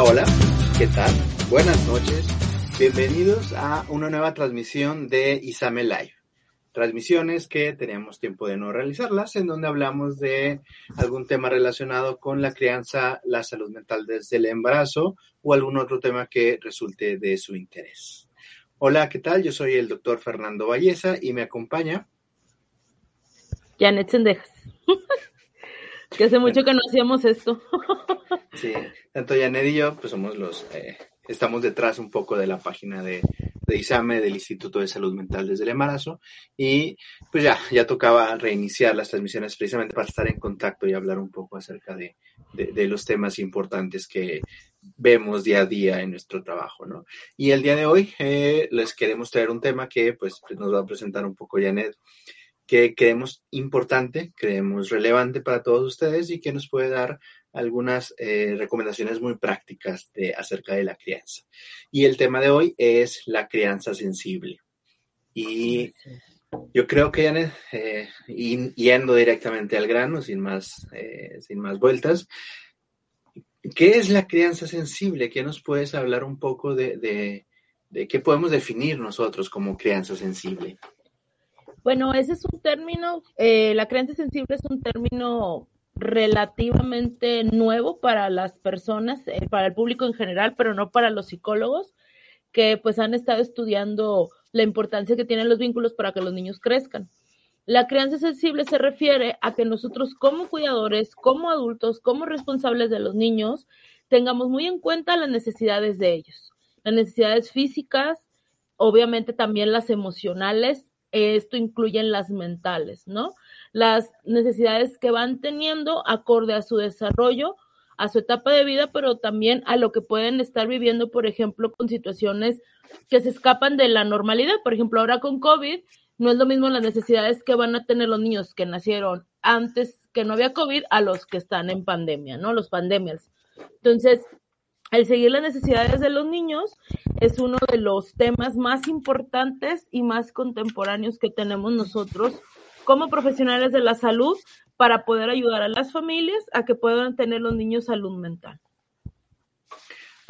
Hola, ¿qué tal? Buenas noches. Bienvenidos a una nueva transmisión de Isame Live. Transmisiones que teníamos tiempo de no realizarlas, en donde hablamos de algún tema relacionado con la crianza, la salud mental desde el embarazo o algún otro tema que resulte de su interés. Hola, ¿qué tal? Yo soy el doctor Fernando Valleza y me acompaña. Janet Sendejas. que hace mucho que no hacíamos esto. sí, tanto Janet y yo, pues somos los, eh, estamos detrás un poco de la página de, de, ISAME, del Instituto de Salud Mental desde el Embarazo, y pues ya, ya tocaba reiniciar las transmisiones precisamente para estar en contacto y hablar un poco acerca de, de, de los temas importantes que vemos día a día en nuestro trabajo, ¿no? Y el día de hoy eh, les queremos traer un tema que pues nos va a presentar un poco Janet, que creemos importante, creemos relevante para todos ustedes y que nos puede dar algunas eh, recomendaciones muy prácticas de, acerca de la crianza. Y el tema de hoy es la crianza sensible. Y yo creo que, Janet, eh, yendo directamente al grano, sin más, eh, sin más vueltas, ¿qué es la crianza sensible? ¿Qué nos puedes hablar un poco de, de, de qué podemos definir nosotros como crianza sensible? Bueno, ese es un término, eh, la creencia sensible es un término relativamente nuevo para las personas, eh, para el público en general, pero no para los psicólogos, que pues han estado estudiando la importancia que tienen los vínculos para que los niños crezcan. La crianza sensible se refiere a que nosotros como cuidadores, como adultos, como responsables de los niños, tengamos muy en cuenta las necesidades de ellos, las necesidades físicas, obviamente también las emocionales esto incluye las mentales, ¿no? Las necesidades que van teniendo acorde a su desarrollo, a su etapa de vida, pero también a lo que pueden estar viviendo, por ejemplo, con situaciones que se escapan de la normalidad. Por ejemplo, ahora con COVID, no es lo mismo las necesidades que van a tener los niños que nacieron antes que no había COVID a los que están en pandemia, ¿no? Los pandemias. Entonces, el seguir las necesidades de los niños es uno de los temas más importantes y más contemporáneos que tenemos nosotros como profesionales de la salud para poder ayudar a las familias a que puedan tener los niños salud mental.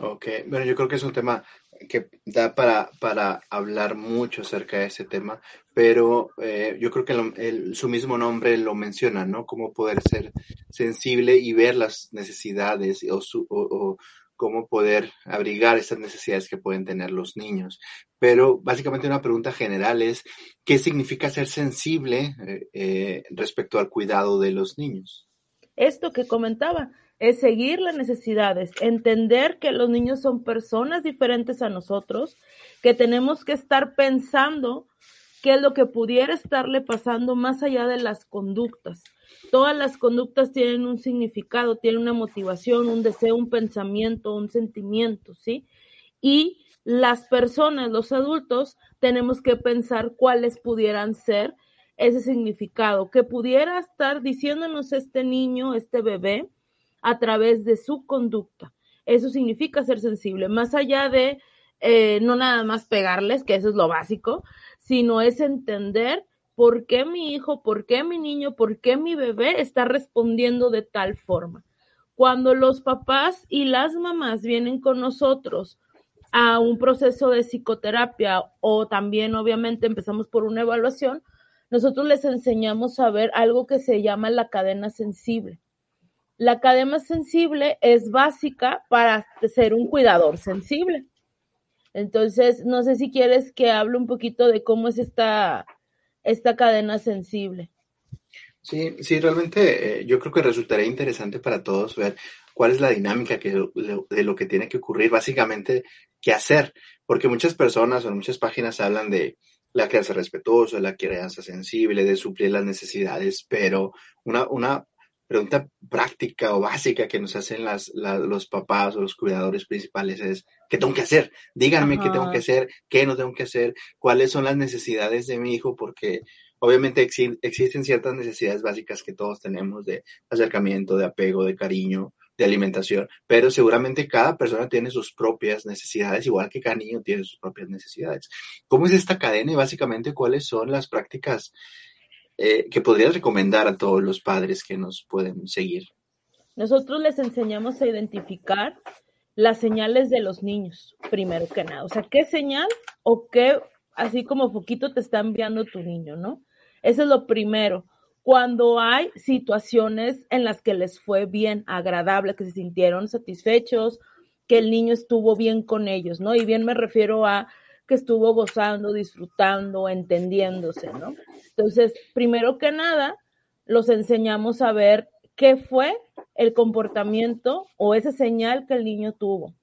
Ok, bueno, yo creo que es un tema que da para, para hablar mucho acerca de ese tema, pero eh, yo creo que su mismo nombre lo menciona, ¿no? Cómo poder ser sensible y ver las necesidades o, su, o, o cómo poder abrigar estas necesidades que pueden tener los niños. Pero básicamente una pregunta general es, ¿qué significa ser sensible eh, eh, respecto al cuidado de los niños? Esto que comentaba es seguir las necesidades, entender que los niños son personas diferentes a nosotros, que tenemos que estar pensando qué es lo que pudiera estarle pasando más allá de las conductas Todas las conductas tienen un significado, tienen una motivación, un deseo, un pensamiento, un sentimiento, ¿sí? Y las personas, los adultos, tenemos que pensar cuáles pudieran ser ese significado, que pudiera estar diciéndonos este niño, este bebé, a través de su conducta. Eso significa ser sensible, más allá de eh, no nada más pegarles, que eso es lo básico, sino es entender por qué mi hijo, por qué mi niño, por qué mi bebé está respondiendo de tal forma. Cuando los papás y las mamás vienen con nosotros a un proceso de psicoterapia o también obviamente empezamos por una evaluación, nosotros les enseñamos a ver algo que se llama la cadena sensible. La cadena sensible es básica para ser un cuidador sensible. Entonces, no sé si quieres que hable un poquito de cómo es esta esta cadena sensible. Sí, sí, realmente eh, yo creo que resultaría interesante para todos ver cuál es la dinámica de lo que tiene que ocurrir, básicamente qué hacer, porque muchas personas o muchas páginas hablan de la crianza respetuosa, la crianza sensible, de suplir las necesidades, pero una, una pregunta práctica o básica que nos hacen las, los papás o los cuidadores principales es, ¿qué tengo que hacer? Díganme Ajá. qué tengo que hacer, qué no tengo que hacer, cuáles son las necesidades de mi hijo, porque obviamente ex existen ciertas necesidades básicas que todos tenemos de acercamiento, de apego, de cariño, de alimentación, pero seguramente cada persona tiene sus propias necesidades, igual que cada niño tiene sus propias necesidades. ¿Cómo es esta cadena y básicamente cuáles son las prácticas eh, que podrías recomendar a todos los padres que nos pueden seguir? Nosotros les enseñamos a identificar las señales de los niños, primero que nada. O sea, ¿qué señal o qué, así como foquito te está enviando tu niño, ¿no? Eso es lo primero. Cuando hay situaciones en las que les fue bien, agradable, que se sintieron satisfechos, que el niño estuvo bien con ellos, ¿no? Y bien me refiero a que estuvo gozando, disfrutando, entendiéndose, ¿no? Entonces, primero que nada, los enseñamos a ver qué fue el comportamiento o esa señal que el niño tuvo.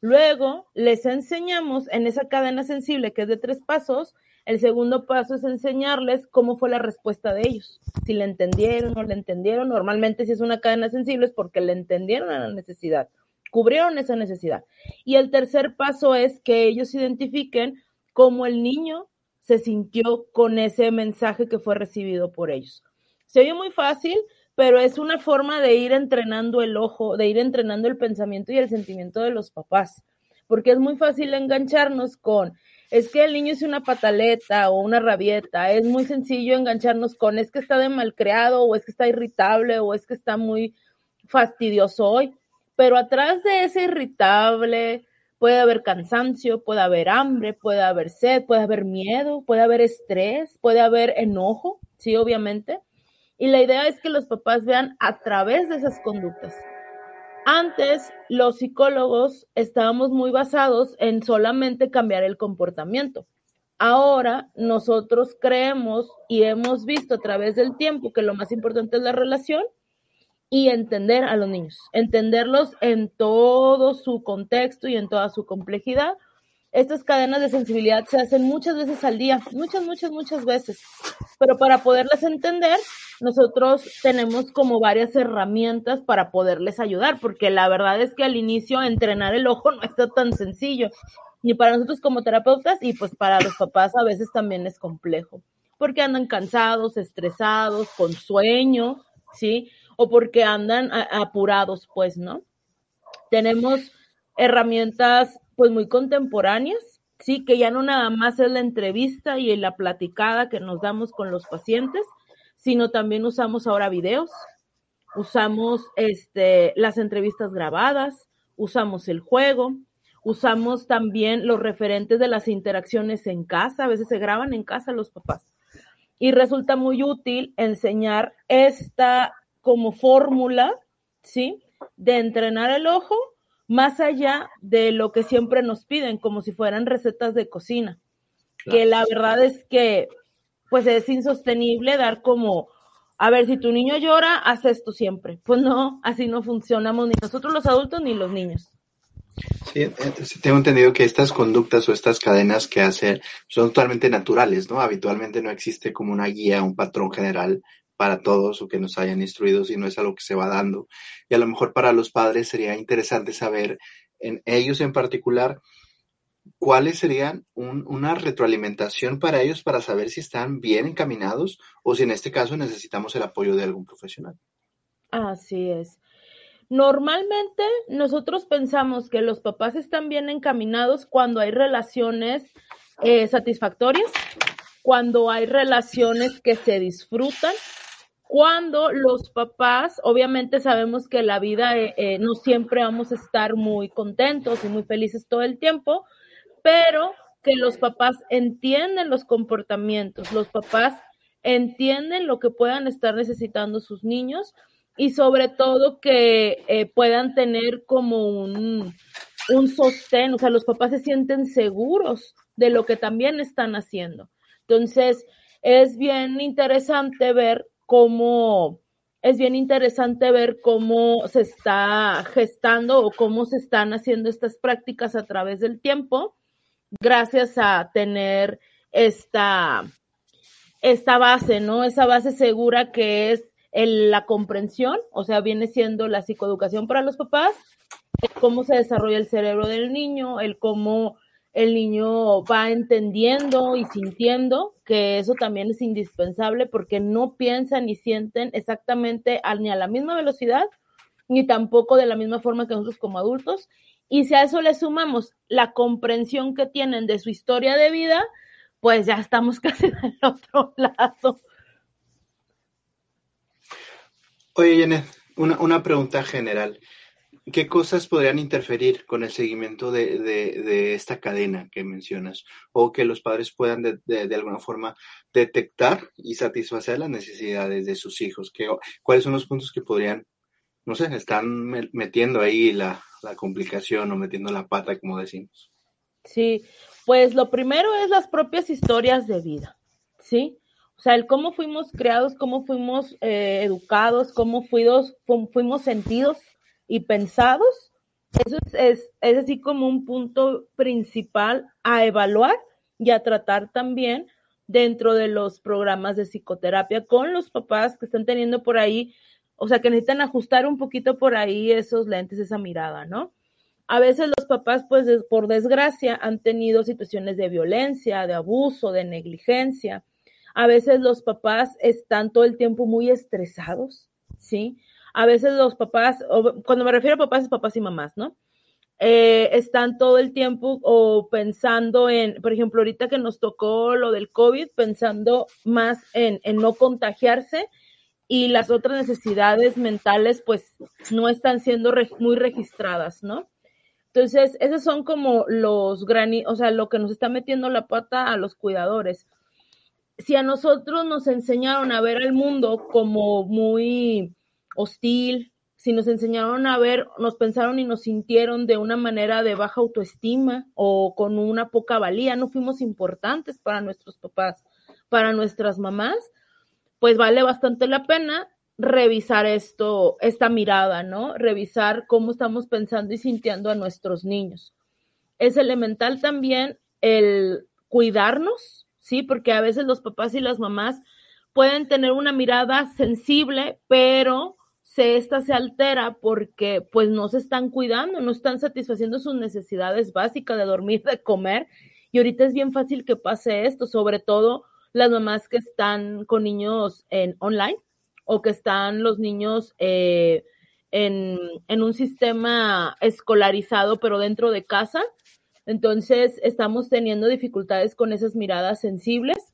Luego les enseñamos en esa cadena sensible que es de tres pasos, el segundo paso es enseñarles cómo fue la respuesta de ellos, si le entendieron o no le entendieron. Normalmente si es una cadena sensible es porque le entendieron a la necesidad, cubrieron esa necesidad. Y el tercer paso es que ellos identifiquen cómo el niño se sintió con ese mensaje que fue recibido por ellos. Se oye muy fácil, pero es una forma de ir entrenando el ojo, de ir entrenando el pensamiento y el sentimiento de los papás, porque es muy fácil engancharnos con, es que el niño es una pataleta o una rabieta, es muy sencillo engancharnos con, es que está de malcriado o es que está irritable o es que está muy fastidioso hoy, pero atrás de ese irritable puede haber cansancio, puede haber hambre, puede haber sed, puede haber miedo, puede haber estrés, puede haber enojo, sí, obviamente y la idea es que los papás vean a través de esas conductas. Antes, los psicólogos estábamos muy basados en solamente cambiar el comportamiento. Ahora, nosotros creemos y hemos visto a través del tiempo que lo más importante es la relación y entender a los niños, entenderlos en todo su contexto y en toda su complejidad estas cadenas de sensibilidad se hacen muchas veces al día, muchas, muchas, muchas veces. Pero para poderlas entender, nosotros tenemos como varias herramientas para poderles ayudar, porque la verdad es que al inicio entrenar el ojo no está tan sencillo, ni para nosotros como terapeutas y pues para los papás a veces también es complejo, porque andan cansados, estresados, con sueño, ¿sí? O porque andan apurados, pues, ¿no? Tenemos herramientas pues muy contemporáneas, sí, que ya no nada más es la entrevista y la platicada que nos damos con los pacientes, sino también usamos ahora videos, usamos este, las entrevistas grabadas, usamos el juego, usamos también los referentes de las interacciones en casa, a veces se graban en casa los papás. Y resulta muy útil enseñar esta como fórmula, ¿sí? De entrenar el ojo más allá de lo que siempre nos piden, como si fueran recetas de cocina. Que la verdad es que, pues es insostenible dar como, a ver, si tu niño llora, haz esto siempre. Pues no, así no funcionamos ni nosotros los adultos ni los niños. Sí, eh, tengo entendido que estas conductas o estas cadenas que hacen son totalmente naturales, ¿no? Habitualmente no existe como una guía, un patrón general para todos o que nos hayan instruido, sino es algo que se va dando. Y a lo mejor para los padres sería interesante saber, en ellos en particular, cuáles serían una retroalimentación para ellos para saber si están bien encaminados o si en este caso necesitamos el apoyo de algún profesional. Así es. Normalmente nosotros pensamos que los papás están bien encaminados cuando hay relaciones eh, satisfactorias, cuando hay relaciones que se disfrutan, cuando los papás, obviamente sabemos que la vida eh, eh, no siempre vamos a estar muy contentos y muy felices todo el tiempo, pero que los papás entienden los comportamientos, los papás entienden lo que puedan estar necesitando sus niños y sobre todo que eh, puedan tener como un, un sostén, o sea, los papás se sienten seguros de lo que también están haciendo. Entonces, es bien interesante ver cómo es bien interesante ver cómo se está gestando o cómo se están haciendo estas prácticas a través del tiempo, gracias a tener esta, esta base, ¿no? Esa base segura que es la comprensión, o sea, viene siendo la psicoeducación para los papás, cómo se desarrolla el cerebro del niño, el cómo el niño va entendiendo y sintiendo que eso también es indispensable porque no piensan ni sienten exactamente ni a la misma velocidad ni tampoco de la misma forma que nosotros como adultos. Y si a eso le sumamos la comprensión que tienen de su historia de vida, pues ya estamos casi del otro lado. Oye, Janet, una, una pregunta general. ¿Qué cosas podrían interferir con el seguimiento de, de, esta cadena que mencionas? O que los padres puedan de, de, alguna forma detectar y satisfacer las necesidades de sus hijos. ¿Qué, ¿Cuáles son los puntos que podrían, no sé, están metiendo ahí la, la complicación o metiendo la pata, como decimos? Sí, pues lo primero es las propias historias de vida, ¿sí? O sea, el cómo fuimos creados, cómo fuimos eh, educados, cómo fuimos, fuimos sentidos y pensados. Eso es, es, así como un punto principal a evaluar y a tratar también dentro de los programas de psicoterapia con los papás que están teniendo por ahí, o sea, que necesitan ajustar un poquito por ahí esos lentes, esa mirada, ¿no? A veces los papás, pues por desgracia, han tenido situaciones de violencia, de abuso, de negligencia a veces los papás están todo el tiempo muy estresados, ¿sí? A veces los papás, cuando me refiero a papás, es papás y mamás, ¿no? Eh, están todo el tiempo o pensando en, por ejemplo, ahorita que nos tocó lo del COVID, pensando más en, en no contagiarse y las otras necesidades mentales pues no están siendo muy registradas, ¿no? Entonces, esos son como los granitos, o sea, lo que nos está metiendo la pata a los cuidadores si a nosotros nos enseñaron a ver el mundo como muy hostil, si nos enseñaron a ver, nos pensaron y nos sintieron de una manera de baja autoestima o con una poca valía, no fuimos importantes para nuestros papás, para nuestras mamás, pues vale bastante la pena revisar esto, esta mirada, ¿no? Revisar cómo estamos pensando y sintiendo a nuestros niños. Es elemental también el cuidarnos, ¿sí? Porque a veces los papás y las mamás pueden tener una mirada sensible, pero se, esta se altera porque pues no se están cuidando, no están satisfaciendo sus necesidades básicas de dormir, de comer. Y ahorita es bien fácil que pase esto, sobre todo las mamás que están con niños en online o que están los niños eh, en, en un sistema escolarizado, pero dentro de casa entonces, estamos teniendo dificultades con esas miradas sensibles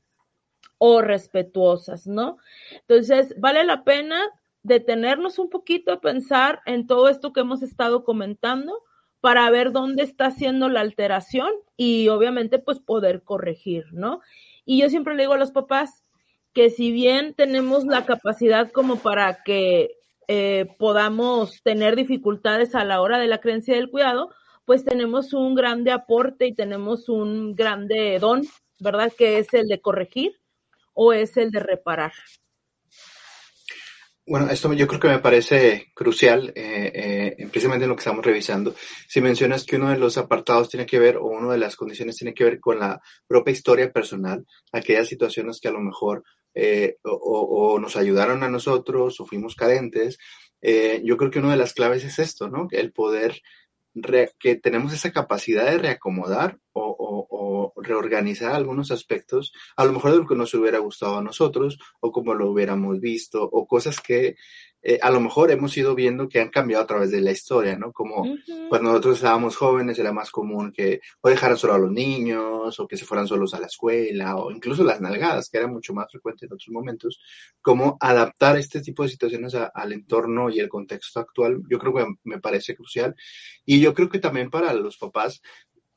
o respetuosas, ¿no? Entonces, vale la pena detenernos un poquito a pensar en todo esto que hemos estado comentando para ver dónde está haciendo la alteración y obviamente pues poder corregir, ¿no? Y yo siempre le digo a los papás que si bien tenemos la capacidad como para que eh, podamos tener dificultades a la hora de la creencia del cuidado, pues tenemos un grande aporte y tenemos un grande don, ¿verdad? Que es el de corregir o es el de reparar. Bueno, esto yo creo que me parece crucial, eh, eh, precisamente en lo que estamos revisando. Si mencionas que uno de los apartados tiene que ver, o una de las condiciones tiene que ver con la propia historia personal, aquellas situaciones que a lo mejor eh, o, nos ayudaron a nosotros o fuimos cadentes, yo creo que una de las claves es esto, ¿no? El poder que tenemos esa capacidad de reacomodar o, reorganizar algunos aspectos, a lo mejor de lo que nos hubiera gustado a nosotros o como lo hubiéramos visto o cosas que eh, a lo mejor hemos ido viendo que han cambiado a través de la historia, ¿no? Como cuando nosotros estábamos jóvenes era más común que o dejaran solo a los niños o que se fueran solos a la escuela o incluso las nalgadas, que era mucho más frecuente en otros momentos, como adaptar este tipo de situaciones al entorno y el contexto actual, yo creo que me parece crucial. Y yo creo que también para los papás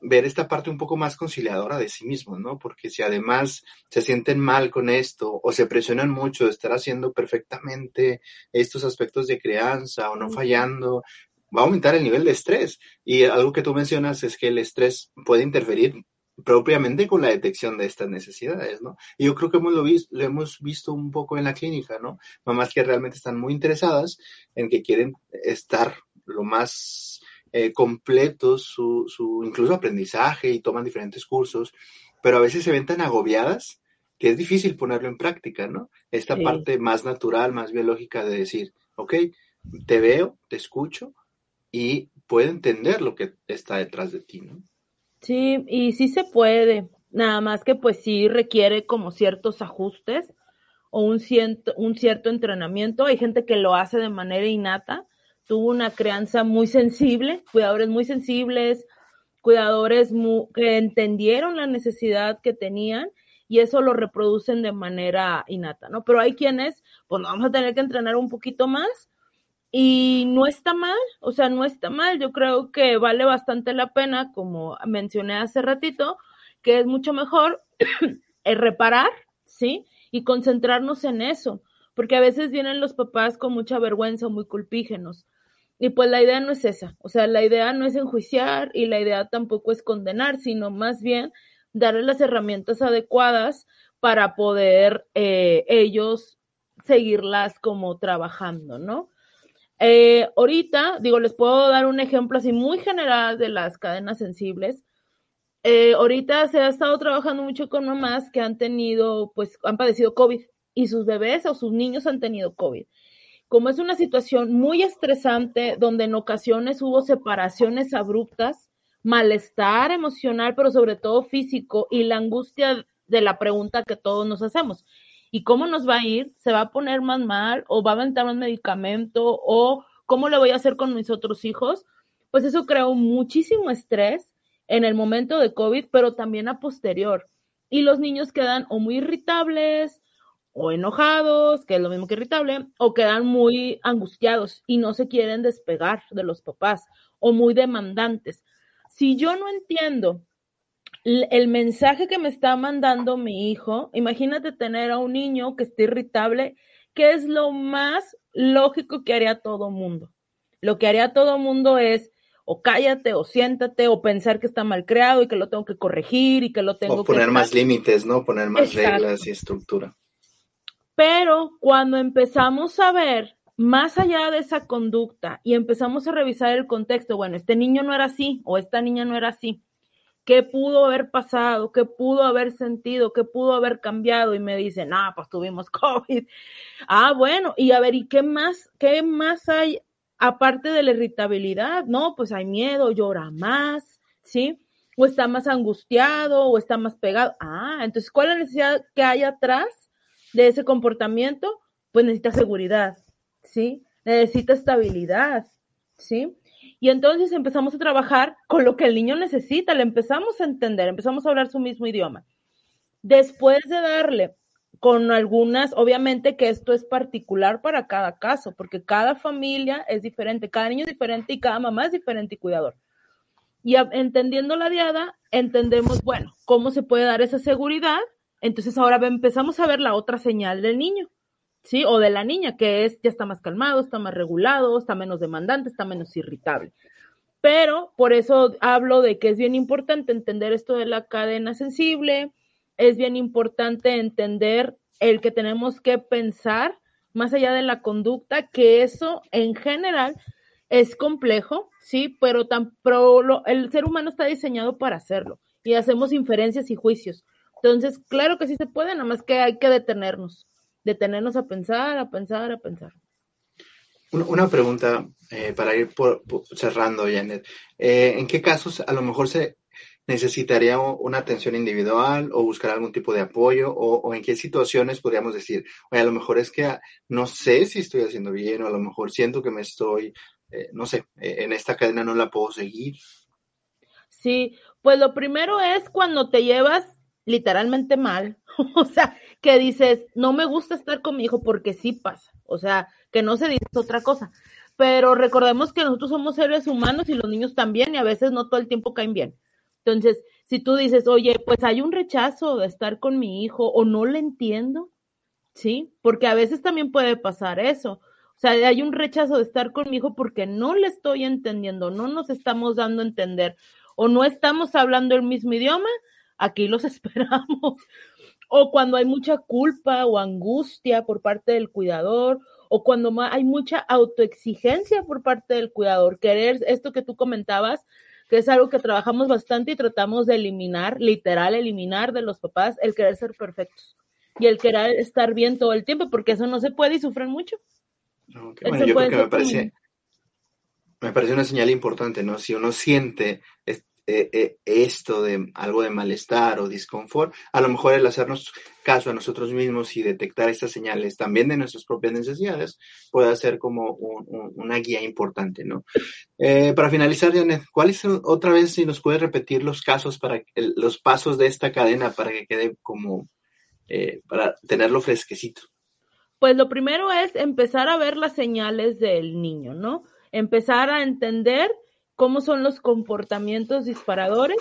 ver esta parte un poco más conciliadora de sí mismos, ¿no? Porque si además se sienten mal con esto o se presionan mucho de estar haciendo perfectamente estos aspectos de crianza o no fallando, va a aumentar el nivel de estrés. Y algo que tú mencionas es que el estrés puede interferir propiamente con la detección de estas necesidades, ¿no? Y yo creo que hemos lo, visto, lo hemos visto un poco en la clínica, ¿no? Mamás que realmente están muy interesadas en que quieren estar lo más eh, completos su, su incluso aprendizaje y toman diferentes cursos, pero a veces se ven tan agobiadas que es difícil ponerlo en práctica, ¿no? Esta parte más natural, más biológica de decir, ok, te veo, te escucho y puedo entender lo que está detrás de ti, ¿no? Sí, y sí se puede, nada más que pues sí requiere como ciertos ajustes o un cierto, un cierto entrenamiento. Hay gente que lo hace de manera innata, tuvo una crianza muy sensible, cuidadores muy sensibles, cuidadores que entendieron la necesidad que tenían y eso lo reproducen de manera innata, ¿no? Pero hay quienes, pues vamos a tener que entrenar un poquito más Y no está mal, o sea, no está mal. Yo creo que vale bastante la pena, como mencioné hace ratito, que es mucho mejor reparar, ¿sí? Y concentrarnos en eso, porque a veces vienen los papás con mucha vergüenza, muy culpígenos. Y pues la idea no es esa, o sea, la idea no es enjuiciar y la idea tampoco es condenar, sino más bien darle las herramientas adecuadas para poder eh, ellos seguirlas como trabajando, ¿no? Eh, ahorita, digo, les puedo dar un ejemplo así muy general de las cadenas sensibles. Eh, ahorita se ha estado trabajando mucho con mamás que han tenido, pues, han padecido COVID y sus bebés o sus niños han tenido COVID. Como es una situación muy estresante, donde en ocasiones hubo separaciones abruptas, malestar emocional, pero sobre todo físico y la angustia de la pregunta que todos nos hacemos y cómo nos va a ir, se va a poner más mal o va a aventar más medicamento o cómo lo voy a hacer con mis otros hijos, pues eso creó muchísimo estrés en el momento de COVID, pero también a posterior. Y los niños quedan o muy irritables o enojados, que es lo mismo que irritable, o quedan muy angustiados y no se quieren despegar de los papás o muy demandantes. Si yo no entiendo el mensaje que me está mandando mi hijo, imagínate tener a un niño que esté irritable, que es lo más lógico que haría todo mundo. Lo que haría todo mundo es o cállate o siéntate o pensar que está mal creado y que lo tengo que corregir y que lo tengo o poner más límites, ¿no? Poner más reglas y estructura. Pero cuando empezamos a ver más allá de esa conducta y empezamos a revisar el contexto, bueno, este niño no era así o esta niña no era así, qué pudo haber pasado, qué pudo haber sentido, qué pudo haber cambiado y me dicen, ah, pues tuvimos COVID. Ah, bueno, y a ver, ¿y qué más, qué más hay aparte de la irritabilidad? No, pues hay miedo, llora más, ¿sí? O está más angustiado o está más pegado. Ah, entonces, ¿cuál es la necesidad que hay atrás de ese comportamiento? Pues necesita seguridad, ¿sí? Necesita estabilidad, ¿sí? Y entonces empezamos a trabajar con lo que el niño necesita, le empezamos a entender, empezamos a hablar su mismo idioma. Después de darle con algunas, obviamente que esto es particular para cada caso, porque cada familia es diferente, cada niño es diferente y cada mamá es diferente y cuidador. Y entendiendo la diada, entendemos, bueno, cómo se puede dar esa seguridad. Entonces ahora empezamos a ver la otra señal del niño. ¿sí? O de la niña, que es, ya está más calmado, está más regulado, está menos demandante, está menos irritable. Pero por eso hablo de que es bien importante entender esto de la cadena sensible, es bien importante entender el que tenemos que pensar más allá de la conducta, que eso en general es complejo, sí, pero, tan, el ser humano está diseñado para hacerlo y hacemos inferencias y juicios. Entonces, claro que sí se puede, nada más que hay que detenernos detenernos a pensar, a pensar, a pensar. Una pregunta eh, para ir cerrando, Janet. Eh, ¿En qué casos a lo mejor se necesitaría una atención individual o buscar algún tipo de apoyo o, en qué situaciones podríamos decir, oye, a lo mejor es que no sé si estoy haciendo bien o a lo mejor siento que me estoy, eh, no sé, en esta cadena no la puedo seguir? Sí, pues lo primero es cuando te llevas literalmente mal, o sea, que dices, no me gusta estar con mi hijo porque sí pasa, o sea, que no se dice otra cosa. Pero recordemos que nosotros somos seres humanos y los niños también y a veces no todo el tiempo caen bien. Entonces, si tú dices, oye, pues hay un rechazo de estar con mi hijo o no le entiendo, ¿sí? Porque a veces también puede pasar eso. O sea, hay un rechazo de estar con mi hijo porque no le estoy entendiendo, no nos estamos dando a entender o no estamos hablando el mismo idioma, aquí los esperamos o cuando hay mucha culpa o angustia por parte del cuidador, o cuando hay mucha autoexigencia por parte del cuidador, querer esto que tú comentabas, que es algo que trabajamos bastante y tratamos de eliminar, literal, eliminar de los papás el querer ser perfectos y el querer estar bien todo el tiempo, porque eso no se puede y sufren mucho. Bueno, yo creo que me parece, me parece una señal importante, ¿no? Si uno siente eh, eh, esto de algo de malestar o disconfort, a lo mejor el hacernos caso a nosotros mismos y detectar estas señales también de nuestras propias necesidades puede ser como una guía importante, ¿no? Eh, para finalizar, Janet, ¿cuáles otra vez si nos puedes repetir los casos para los pasos de esta cadena para que quede como para tenerlo fresquecito? Pues lo primero es empezar a ver las señales del niño, ¿no? Empezar a entender cómo son los comportamientos disparadores.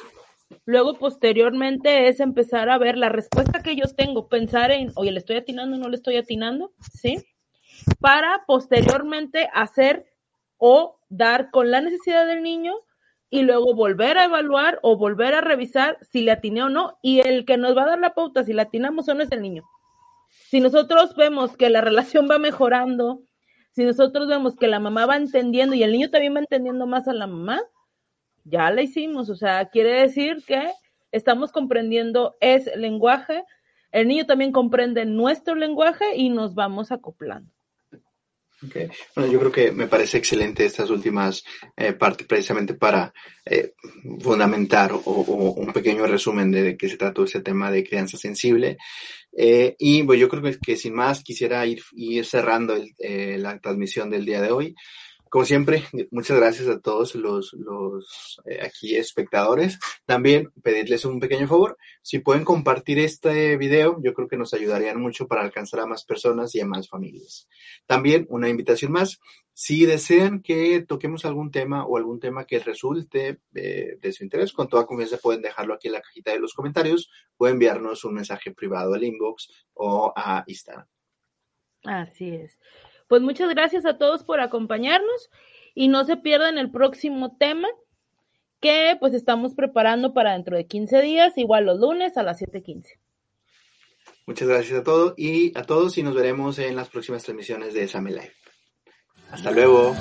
Luego, posteriormente, es empezar a ver la respuesta que yo tengo, pensar en, oye, ¿le estoy atinando no le estoy atinando? ¿Sí? Para posteriormente hacer o dar con la necesidad del niño y luego volver a evaluar o volver a revisar si le atiné o no. Y el que nos va a dar la pauta si le atinamos o no es el niño. Si nosotros vemos que la relación va mejorando, si nosotros vemos que la mamá va entendiendo y el niño también va entendiendo más a la mamá, ya la hicimos. O sea, quiere decir que estamos comprendiendo ese lenguaje, el niño también comprende nuestro lenguaje y nos vamos acoplando. Bueno, yo creo que me parece excelente estas últimas eh, partes precisamente para eh, fundamentar o, un pequeño resumen de, qué se trató ese tema de crianza sensible. Eh, y pues yo creo que, que, sin más quisiera ir, ir cerrando la transmisión del día de hoy. Como siempre, muchas gracias a todos los, los eh, aquí espectadores. También pedirles un pequeño favor, si pueden compartir este video, yo creo que nos ayudarían mucho para alcanzar a más personas y a más familias. También una invitación más, si desean que toquemos algún tema o algún tema que resulte de, de su interés, con toda confianza pueden dejarlo aquí en la cajita de los comentarios o enviarnos un mensaje privado al inbox o a Instagram. Así es. Pues muchas gracias a todos por acompañarnos y no se pierdan el próximo tema que pues estamos preparando para dentro de 15 días, igual los lunes a las 7.15. Muchas gracias a todos y a todos y nos veremos en las próximas transmisiones de Examen Live. Hasta luego.